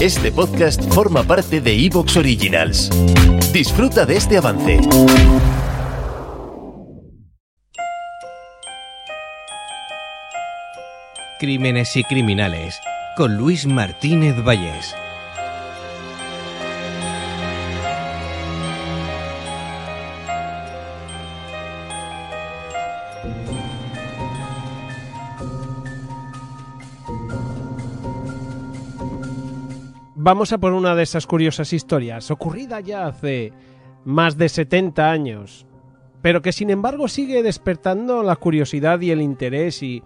Este podcast forma parte de Evox Originals. Disfruta de este avance. Crímenes y criminales con Luis Martínez Vallés. Vamos a por una de esas curiosas historias, ocurrida ya hace más de 70 años, pero que sin embargo sigue despertando la curiosidad y el interés y,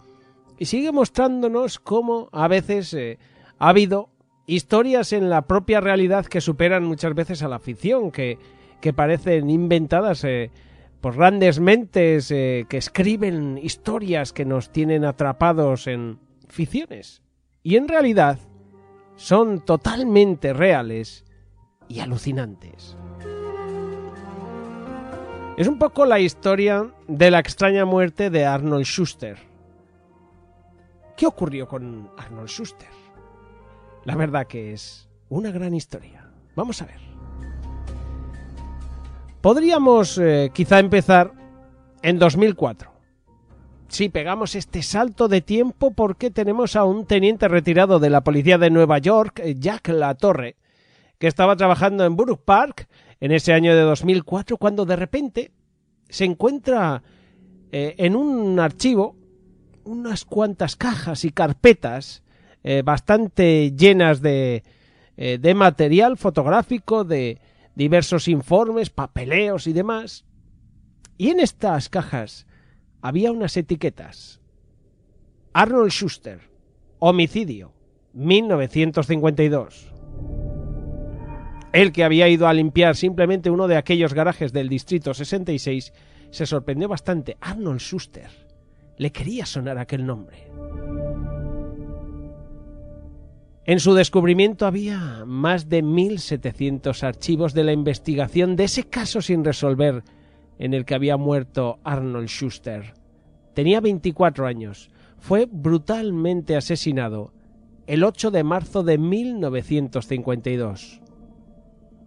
sigue mostrándonos cómo a veces eh, ha habido historias en la propia realidad que superan muchas veces a la ficción, que, que parecen inventadas eh, por grandes mentes eh, que escriben historias que nos tienen atrapados en ficciones. Y en realidad son totalmente reales y alucinantes. Es un poco la historia de la extraña muerte de Arnold Schuster. ¿Qué ocurrió con Arnold Schuster? La verdad que es una gran historia. Vamos a ver. Podríamos eh, quizá empezar en 2004. Sí, pegamos este salto de tiempo porque tenemos a un teniente retirado de la policía de Nueva York, eh, Jack Latorre, que estaba trabajando en Borough Park en ese año de 2004, cuando de repente se encuentra eh, en un archivo unas cuantas cajas y carpetas eh, bastante llenas de, de material fotográfico, de diversos informes, papeleos y demás. Y en estas cajas había unas etiquetas. Arnold Schuster, homicidio, 1952. El que había ido a limpiar simplemente uno de aquellos garajes del Distrito 66 se sorprendió bastante. Arnold Schuster. Le quería sonar aquel nombre. En su descubrimiento había más de 1.700 archivos de la investigación de ese caso sin resolver en el que había muerto Arnold Schuster. Tenía 24 años. Fue brutalmente asesinado el 8 de marzo de 1952.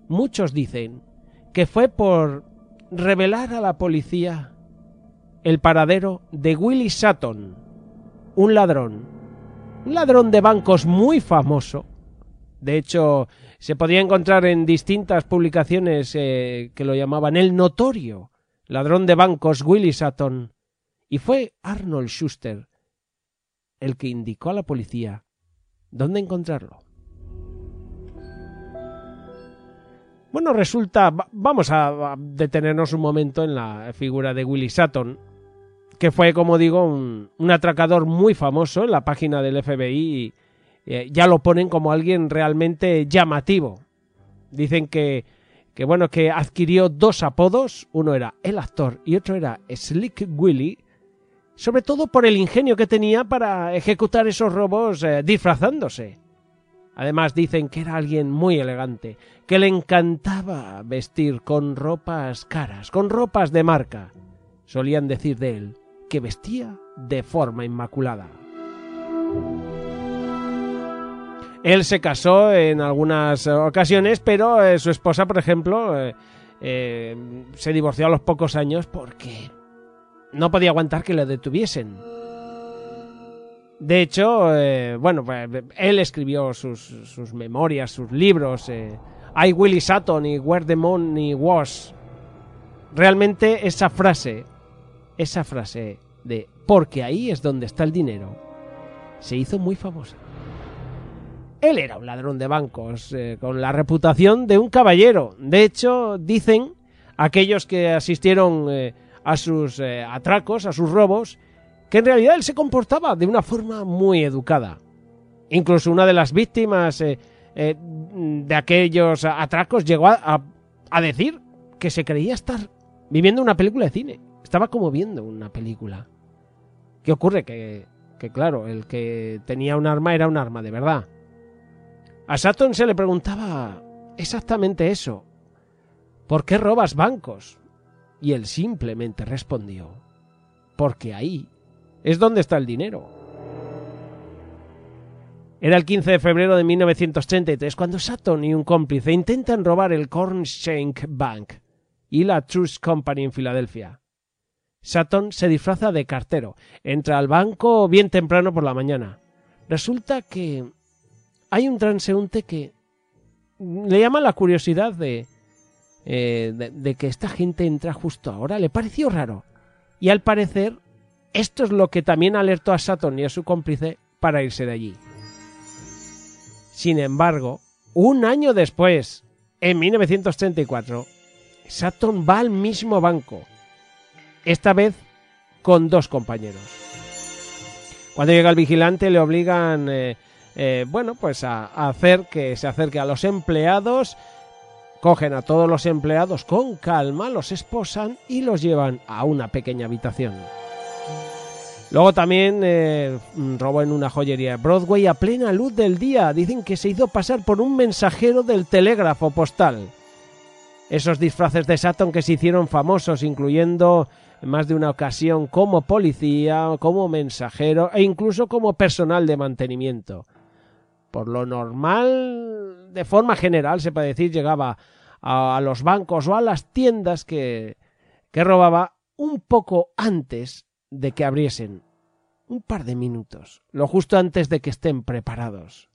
Muchos dicen que fue por revelar a la policía el paradero de Willie Sutton, un ladrón, un ladrón de bancos muy famoso. De hecho, se podía encontrar en distintas publicaciones eh, que lo llamaban el notorio ladrón de bancos Willie Sutton, y fue Arnold Schuster el que indicó a la policía dónde encontrarlo. Bueno, resulta, vamos a detenernos un momento en la figura de Willie Sutton, que fue, como digo, un, un atracador muy famoso en la página del FBI. Y, eh, ya lo ponen como alguien realmente llamativo. Dicen que que bueno, que adquirió dos apodos, uno era el actor y otro era Slick Willy, sobre todo por el ingenio que tenía para ejecutar esos robos eh, disfrazándose. Además dicen que era alguien muy elegante, que le encantaba vestir con ropas caras, con ropas de marca. Solían decir de él que vestía de forma inmaculada. Él se casó en algunas ocasiones, pero eh, su esposa, por ejemplo, eh, eh, se divorció a los pocos años porque no podía aguantar que le detuviesen. De hecho, bueno, pues, él escribió sus, sus, memorias, sus libros, I Willie Sutton y Where the Money Was. Realmente esa frase, esa frase de porque ahí es donde está el dinero, se hizo muy famosa. Él era un ladrón de bancos, eh, con la reputación de un caballero. De hecho, dicen aquellos que asistieron eh, a sus eh, atracos, a sus robos, que en realidad él se comportaba de una forma muy educada. Incluso una de las víctimas de aquellos atracos llegó a, a decir que se creía estar viviendo una película de cine. Estaba como viendo una película. ¿Qué ocurre? Que, que claro, el que tenía un arma era un arma de verdad. A Sutton se le preguntaba exactamente eso. ¿Por qué robas bancos? Y él simplemente respondió, porque ahí es donde está el dinero. Era el 15 de febrero de 1933 cuando Sutton y un cómplice intentan robar el Cornshank Bank y la Trust Company en Filadelfia. Sutton se disfraza de cartero, entra al banco bien temprano por la mañana. Resulta que hay un transeúnte que le llama la curiosidad de, eh, de, que esta gente entra justo ahora. Le pareció raro. Y al parecer, esto es lo que también alertó a Sutton y a su cómplice para irse de allí. Sin embargo, un año después, en 1934, Sutton va al mismo banco, esta vez con dos compañeros. Cuando llega el vigilante le obligan, eh, eh, bueno, pues a, hacer que se acerque a los empleados, cogen a todos los empleados con calma, los esposan y los llevan a una pequeña habitación. Luego también eh, robó en una joyería de Broadway a plena luz del día. Dicen que se hizo pasar por un mensajero del telégrafo postal. Esos disfraces de Sutton que se hicieron famosos, incluyendo en más de una ocasión como policía, como mensajero e incluso como personal de mantenimiento. Por lo normal, de forma general, se puede decir, llegaba a, los bancos o a las tiendas que, que robaba un poco antes de que abriesen. Un par de minutos, lo justo antes de que estén preparados.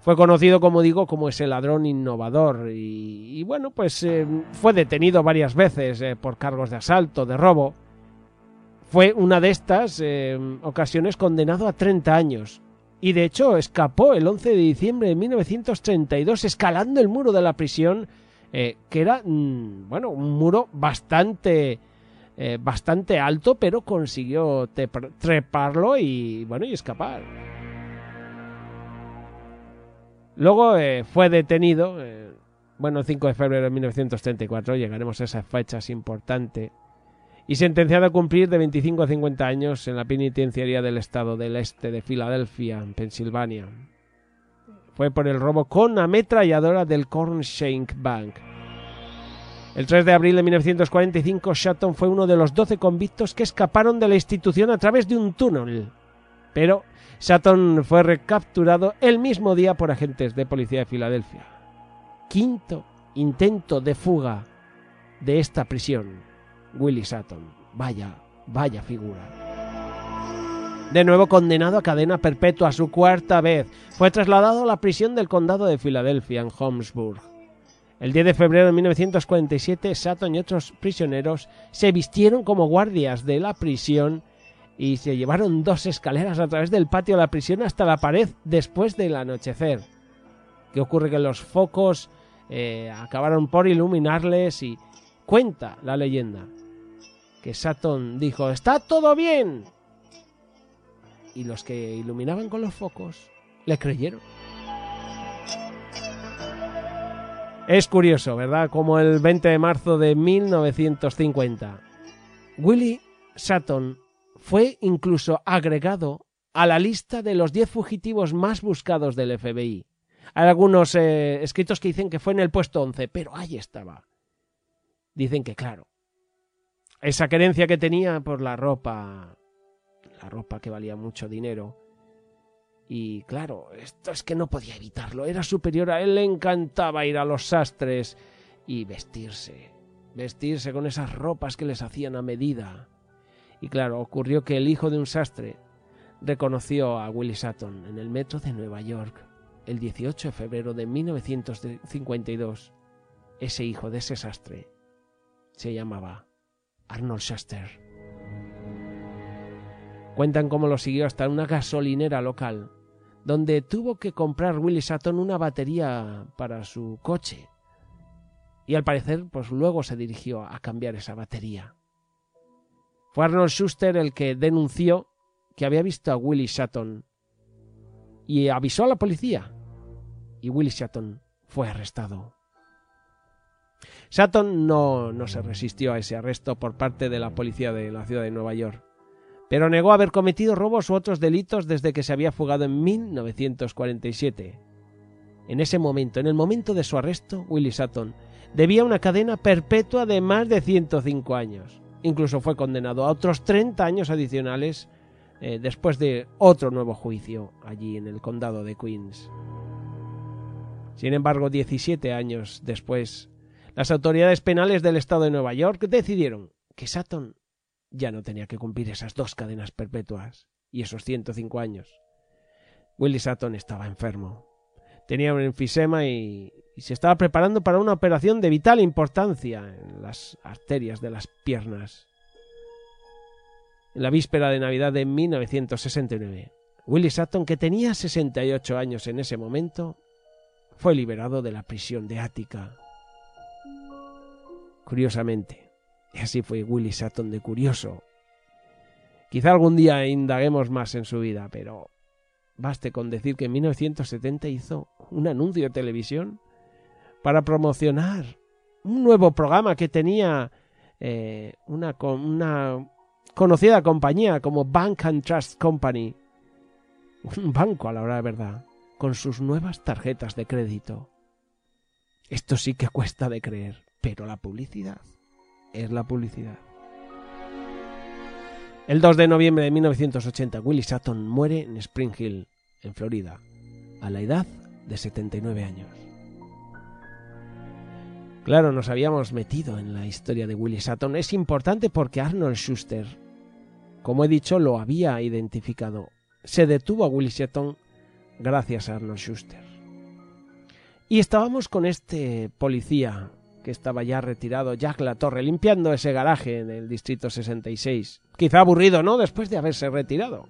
Fue conocido, como digo, como ese ladrón innovador y, bueno, pues eh, fue detenido varias veces eh, por cargos de asalto, de robo. Fue una de estas eh, ocasiones condenado a 30 años y de hecho escapó el 11 de diciembre de 1932 escalando el muro de la prisión que era, mm, bueno, un muro bastante... bastante alto, pero consiguió treparlo y bueno, y escapar. Luego eh, fue detenido, eh, bueno, el 5 de febrero de 1934, llegaremos a esas fechas importante, y sentenciado a cumplir de 25 a 50 años en la penitenciaría del estado del este de Filadelfia, en Pensilvania. Fue por el robo con ametralladora del Cornshank Bank. El 3 de abril de 1945, Shatton fue uno de los 12 convictos que escaparon de la institución a través de un túnel. Pero Sutton fue recapturado el mismo día por agentes de policía de Filadelfia. Quinto intento de fuga de esta prisión. Willie Sutton. Vaya, vaya figura. De nuevo condenado a cadena perpetua su cuarta vez, fue trasladado a la prisión del condado de Filadelfia en Holmesburg. El 10 de febrero de 1947, Sutton y otros prisioneros se vistieron como guardias de la prisión y se llevaron dos escaleras a través del patio de la prisión hasta la pared después del anochecer. ¿Qué ocurre? Que los focos eh, acabaron por iluminarles y cuenta la leyenda que Sutton dijo ¡Está todo bien! Y los que iluminaban con los focos le creyeron. Es curioso, ¿verdad? Como el 20 de marzo de 1950, Willie Sutton fue incluso agregado a la lista de los 10 fugitivos más buscados del FBI. Hay algunos eh, escritos que dicen que fue en el puesto 11, pero ahí estaba. Dicen que, claro, esa querencia que tenía por la ropa, la ropa que valía mucho dinero, y claro, esto es que no podía evitarlo, era superior a él, le encantaba ir a los sastres y vestirse, vestirse con esas ropas que les hacían a medida. Y claro, ocurrió que el hijo de un sastre reconoció a Willie Sutton en el metro de Nueva York el 18 de febrero de 1952. Ese hijo de ese sastre se llamaba Arnold Shuster. Cuentan cómo lo siguió hasta una gasolinera local, donde tuvo que comprar Willie Sutton una batería para su coche. Y al parecer, pues luego se dirigió a cambiar esa batería. Fue Arnold Schuster el que denunció que había visto a Willie Sutton y avisó a la policía. Y Willie Sutton fue arrestado. Sutton no, no se resistió a ese arresto por parte de la policía de la ciudad de Nueva York, pero negó haber cometido robos u otros delitos desde que se había fugado en 1947. En ese momento, en el momento de su arresto, Willie Sutton debía una cadena perpetua de más de 105 años. Incluso fue condenado a otros 30 años adicionales eh, después de otro nuevo juicio allí en el condado de Queens. Sin embargo, 17 años después, las autoridades penales del estado de Nueva York decidieron que Sutton ya no tenía que cumplir esas dos cadenas perpetuas y esos 105 años. Willie Sutton estaba enfermo. Tenía un enfisema y, y se estaba preparando para una operación de vital importancia en las arterias de las piernas en la víspera de Navidad de 1969. Willie Sutton, que tenía 68 años en ese momento, fue liberado de la prisión de Ática. Curiosamente, y así fue Willie Sutton de curioso. Quizá algún día indaguemos más en su vida, pero baste con decir que en 1970 hizo un anuncio de televisión para promocionar un nuevo programa que tenía eh, una, una conocida compañía como Bank and Trust Company, un banco a la hora de verdad, con sus nuevas tarjetas de crédito. Esto sí que cuesta de creer, pero la publicidad es la publicidad. El 2 de noviembre de 1980, Willie Sutton muere en Spring Hill, en Florida, a la edad de 79 años. Claro, nos habíamos metido en la historia de Willie Sutton. Es importante porque Arnold Schuster, como he dicho, lo había identificado. Se detuvo a Willie Sutton gracias a Arnold Schuster. Y estábamos con este policía que estaba ya retirado, Jack La Torre, limpiando ese garaje en el distrito 66. Quizá aburrido, ¿no? Después de haberse retirado.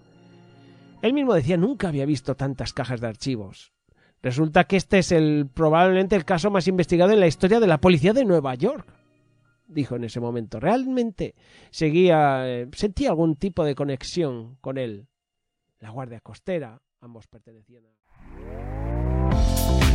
Él mismo decía nunca había visto tantas cajas de archivos. Resulta que este es el probablemente el caso más investigado en la historia de la policía de Nueva York. Dijo en ese momento. Realmente seguía, eh, sentía algún tipo de conexión con él. La Guardia Costera, ambos pertenecían a.